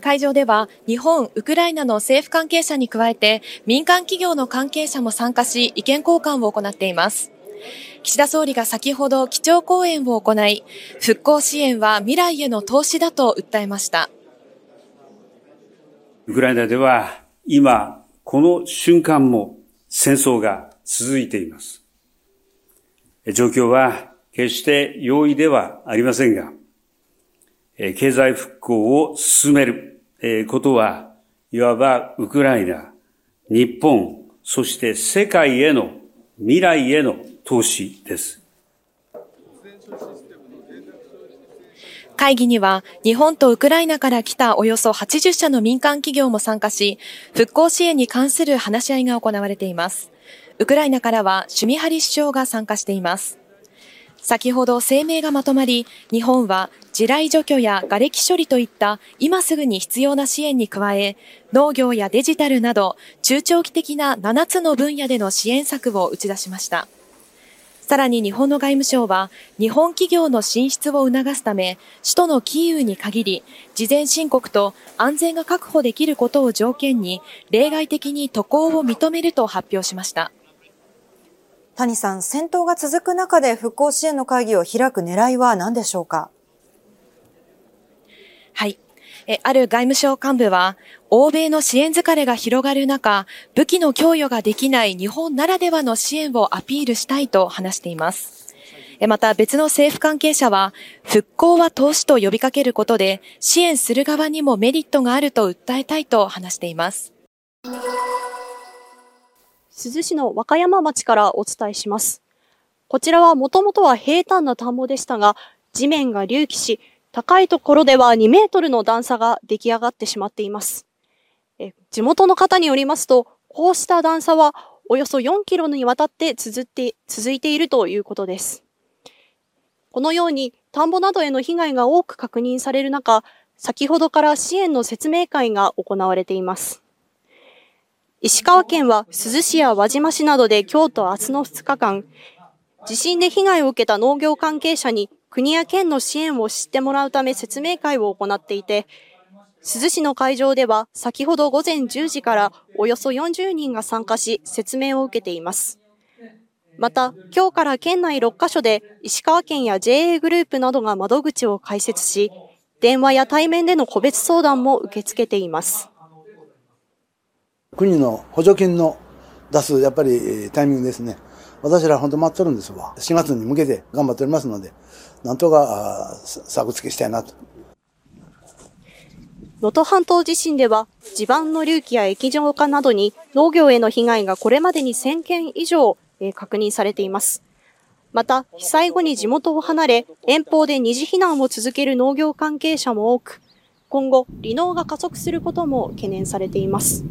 会場では日本、ウクライナの政府関係者に加えて民間企業の関係者も参加し意見交換を行っています。岸田総理が先ほど基調講演を行い、復興支援は未来への投資だと訴えました。ウクライナでは今、この瞬間も戦争が続いています。状況は決して容易ではありませんが、経済復興を進めることは、いわばウクライナ、日本、そして世界への未来への投資です。会議には日本とウクライナから来たおよそ80社の民間企業も参加し、復興支援に関する話し合いが行われています。ウクライナからはシュミハリ首相が参加しています。先ほど声明がまとまり、日本は地雷除去や瓦礫処理といった今すぐに必要な支援に加え、農業やデジタルなど中長期的な7つの分野での支援策を打ち出しました。さらに日本の外務省は、日本企業の進出を促すため、首都のキーウに限り、事前申告と安全が確保できることを条件に、例外的に渡航を認めると発表しました。谷さん、戦闘が続く中で復興支援の会議を開く狙いは何でしょうか？はい。え、ある外務省幹部は、欧米の支援疲れが広がる中、武器の供与ができない日本ならではの支援をアピールしたいと話しています。また別の政府関係者は、復興は投資と呼びかけることで、支援する側にもメリットがあると訴えたいと話しています。珠洲市の和歌山町からお伝えします。こちらはもともとは平坦な田んぼでしたが、地面が隆起し、高いところでは2メートルの段差が出来上がってしまっています。え地元の方によりますと、こうした段差はおよそ4キロにわたって続って続いているということです。このように田んぼなどへの被害が多く確認される中、先ほどから支援の説明会が行われています。石川県は珠洲市や輪島市などで今日と明日の2日間、地震で被害を受けた農業関係者に国や県の支援を知ってもらうため説明会を行っていて、珠洲市の会場では先ほど午前10時からおよそ40人が参加し説明を受けています。また、今日から県内6カ所で石川県や JA グループなどが窓口を開設し、電話や対面での個別相談も受け付けています。国の補助金の出すやっぱりタイミングですね。私ら本当待っとるんですわ。4月に向けて頑張っておりますので、なんとか作付けしたいなと。能登半島地震では地盤の隆起や液状化などに農業への被害がこれまでに1000件以上、え確認されています。また、被災後に地元を離れ、遠方で二次避難を続ける農業関係者も多く、今後、離農が加速することも懸念されています。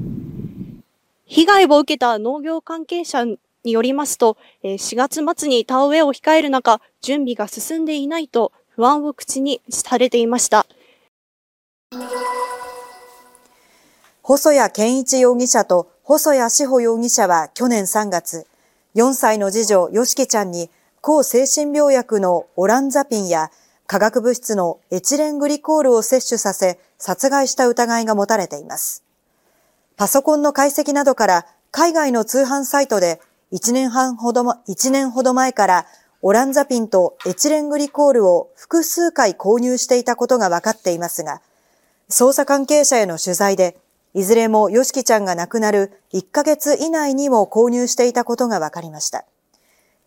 被害を受けた農業関係者によりますと、4月末に田植えを控える中、準備が進んでいないと不安を口にされていました。細谷健一容疑者と細谷志保容疑者は去年3月、4歳の次女、よしきちゃんに抗精神病薬のオランザピンや化学物質のエチレングリコールを摂取させ殺害した疑いが持たれています。パソコンの解析などから海外の通販サイトで1年半ほど、1年ほど前からオランザピンとエチレングリコールを複数回購入していたことが分かっていますが、捜査関係者への取材でいずれもヨシキちゃんが亡くなる1ヶ月以内にも購入していたことが分かりました。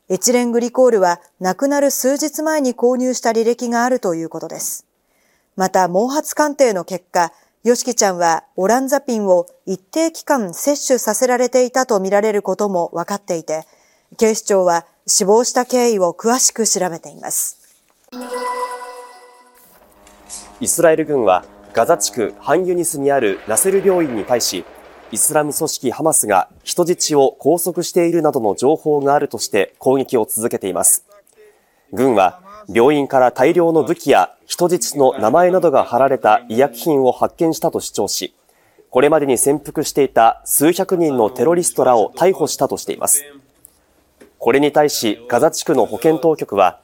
エチレングリコールは亡くなる数日前に購入した履歴があるということです。また、毛髪鑑定の結果、ヨシキちゃんはオランザピンを一定期間摂取させられていたとみられることも分かっていて、警視庁は死亡した経緯を詳しく調べています。イスラエル軍はガザ地区ハンユニスにあるナセル病院に対し、イスラム組織ハマスが人質を拘束しているなどの情報があるとして攻撃を続けています。軍は病院から大量の武器や人質の名前などが貼られた医薬品を発見したと主張し、これまでに潜伏していた数百人のテロリストらを逮捕したとしています。これに対しガザ地区の保健当局は、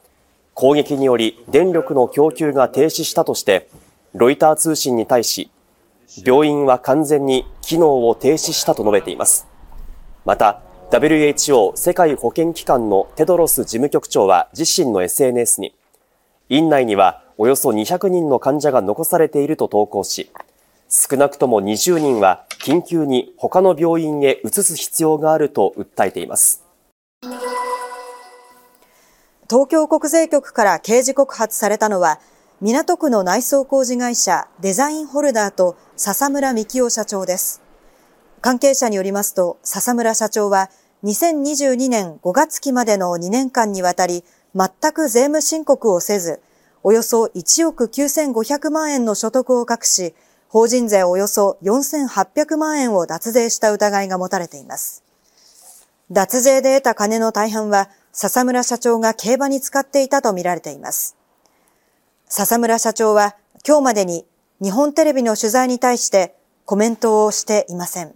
攻撃により電力の供給が停止したとして、ロイター通信に対し、病院は完全に機能を停止したと述べています。また、WHO 世界保健機関のテドロス事務局長は自身の SNS に、院内にはおよそ200人の患者が残されていると投稿し、少なくとも20人は緊急に他の病院へ移す必要があると訴えています。東京国税局から刑事告発されたのは、港区の内装工事会社デザインホルダーと笹村幹夫社長です。関係者によりますと、笹村社長は2022年5月期までの2年間にわたり、全く税務申告をせず、およそ1億9500万円の所得を隠し、法人税およそ4800万円を脱税した疑いが持たれています。脱税で得た金の大半は、笹村社長が競馬に使っていたとみられています。笹村社長は今日までに日本テレビの取材に対してコメントをしていません。